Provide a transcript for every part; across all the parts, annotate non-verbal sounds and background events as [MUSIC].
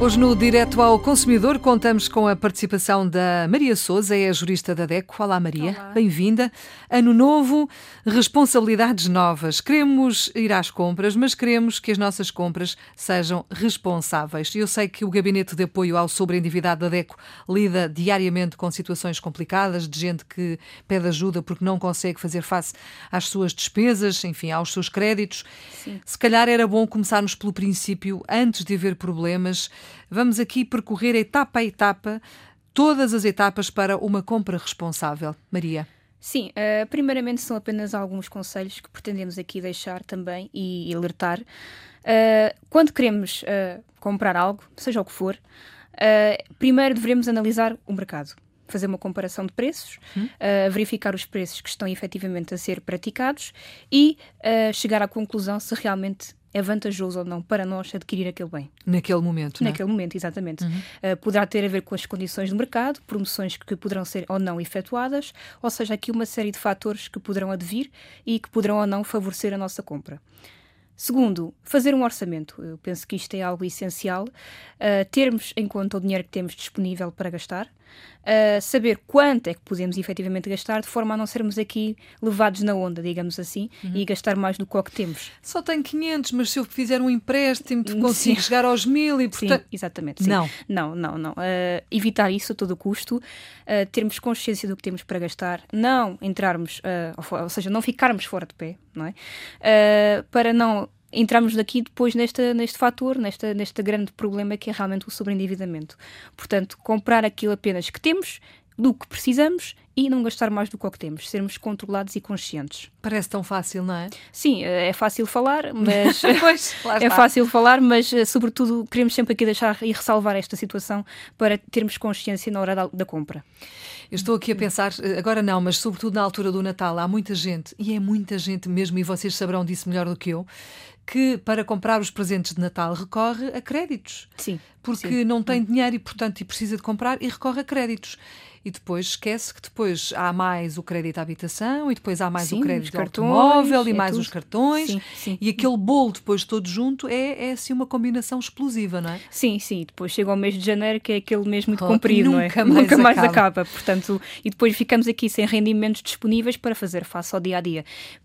Hoje no Direto ao Consumidor contamos com a participação da Maria Souza, é a jurista da DECO. Olá Maria, bem-vinda. Ano novo, responsabilidades novas. Queremos ir às compras, mas queremos que as nossas compras sejam responsáveis. Eu sei que o Gabinete de Apoio ao Sobreendividado da DECO lida diariamente com situações complicadas, de gente que pede ajuda porque não consegue fazer face às suas despesas, enfim, aos seus créditos. Sim. Se calhar era bom começarmos pelo princípio, antes de haver problemas Vamos aqui percorrer etapa a etapa todas as etapas para uma compra responsável. Maria. Sim, uh, primeiramente são apenas alguns conselhos que pretendemos aqui deixar também e, alertar. Uh, quando queremos uh, comprar algo, seja o que for, primeiro devemos analisar o mercado fazer uma comparação de preços, hum. uh, verificar os preços que estão efetivamente a ser praticados e uh, chegar à conclusão se realmente é vantajoso ou não para nós adquirir aquele bem. Naquele momento, não é? Naquele momento, exatamente. Uhum. Uh, poderá ter a ver com as condições do mercado, promoções que poderão ser ou não efetuadas, ou seja, aqui uma série de fatores que poderão advir e que poderão ou não favorecer a nossa compra. Segundo, fazer um orçamento. Eu penso que isto é algo essencial. Uh, termos em conta o dinheiro que temos disponível para gastar, uh, saber quanto é que podemos efetivamente gastar, de forma a não sermos aqui levados na onda, digamos assim, uhum. e gastar mais do que o que temos. Só tenho 500, mas se eu fizer um empréstimo, consigo sim. chegar aos mil e portanto. Sim, exatamente. Sim. Não. Não, não, não. Uh, evitar isso a todo custo, termos consciência do que temos para gastar, não entrarmos, ou, ou, seja, não ficarmos fora de pé, não é? para não entramos daqui depois nesta, neste fator, nesta, neste grande problema que é realmente o sobreendividamento. Portanto, comprar aquilo apenas que temos, do que precisamos e não gastar mais do que o que temos, sermos controlados e conscientes. Parece tão fácil, não é? Sim, é fácil falar, mas [LAUGHS] pois, [LAUGHS] é fácil falar, mas eh, sobretudo queremos sempre aqui deixar e ressalvar esta situação para termos consciência na hora da, da compra. Eu estou aqui a pensar, eh, agora não, mas sobretudo na altura do Natal, há muita gente, e é muita gente mesmo, e vocês saberão disso melhor do que eu, que para comprar os presentes de Natal recorre a créditos. Sim. Porque sim. não tem dinheiro e, portanto, e precisa de comprar e recorre a créditos e depois esquece que depois há mais o crédito à habitação e depois há mais sim, o crédito cartões, automóvel e é mais tudo. os cartões sim, sim. e aquele bolo depois todo junto é, é assim uma combinação explosiva, não é? Sim, sim. Depois chega o mês de janeiro que é aquele mês muito oh, comprido, não é? Mais nunca mais acaba. acaba. Portanto, e depois ficamos aqui sem rendimentos disponíveis para fazer face ao dia a dia.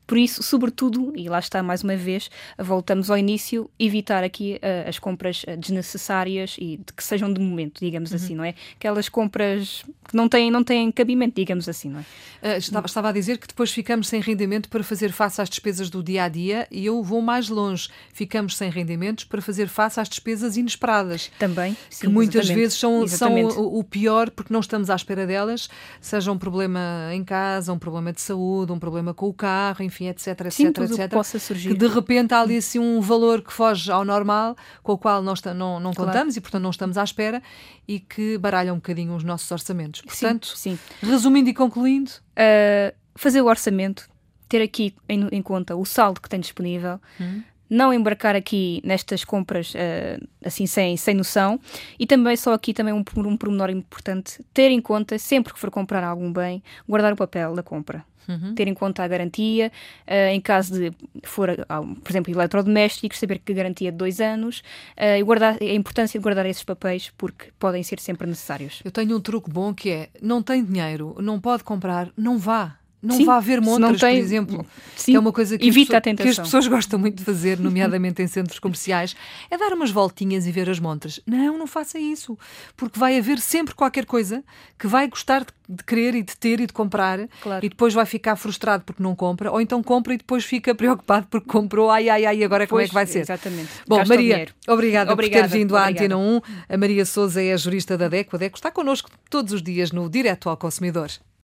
Por isso, sobretudo, e lá está mais uma vez, voltamos ao início, evitar aqui uh, as compras uh, desnecessárias e de que sejam de momento, digamos uhum. assim, não é? Aquelas compras que não têm, não têm cabimento, digamos assim, não é? Uh, estava, estava, a dizer que depois ficamos sem rendimento para fazer face às despesas do dia a dia e eu vou mais longe. Ficamos sem rendimentos para fazer face às despesas inesperadas. Também. Sim, que muitas vezes são, são o, o pior porque não estamos à espera delas, seja um problema em casa, um problema de saúde, um problema com o carro, enfim etc, etc, Sim, etc. Que, possa surgir. que de repente há ali assim um valor que foge ao normal, com o qual nós não, não claro. contamos e, portanto, não estamos à espera e que baralha um bocadinho os nossos orçamentos. Portanto, sim, resumindo e concluindo. Uh, fazer o orçamento, ter aqui em, em, conta o saldo que tem disponível. Hum não embarcar aqui nestas compras uh, assim sem, sem noção e também só aqui também um, um pormenor importante ter em conta sempre que for comprar algum bem guardar o papel da compra Uhum. ter em conta a garantia, uh, em caso de for, uh, por exemplo, eletrodomésticos, saber que a garantia de dois anos uh, e guardar, a importância de guardar esses papéis porque podem ser sempre necessários. Eu tenho um truque bom que é: não tem dinheiro, não pode comprar, não vá. Não sim, vá ver montras, tem... por exemplo, sim, que é uma coisa que, evita as, que as pessoas gostam muito de fazer, [LAUGHS] nomeadamente em centros comerciais, é dar umas voltinhas e ver as montras. Não, não faça isso, porque vai haver sempre qualquer coisa que vai gostar de querer e de ter e de comprar claro. e depois vai ficar frustrado porque não compra, ou então compra e depois fica preocupado porque comprou, ai, ai, ai, agora pois, como é que vai ser? Exatamente. Bom, Gasta Maria, obrigada, obrigada, por ter vindo obrigada. à Antena 1. A Maria Souza é a jurista da DECO. A DECO está connosco todos os dias no Direto ao Consumidor.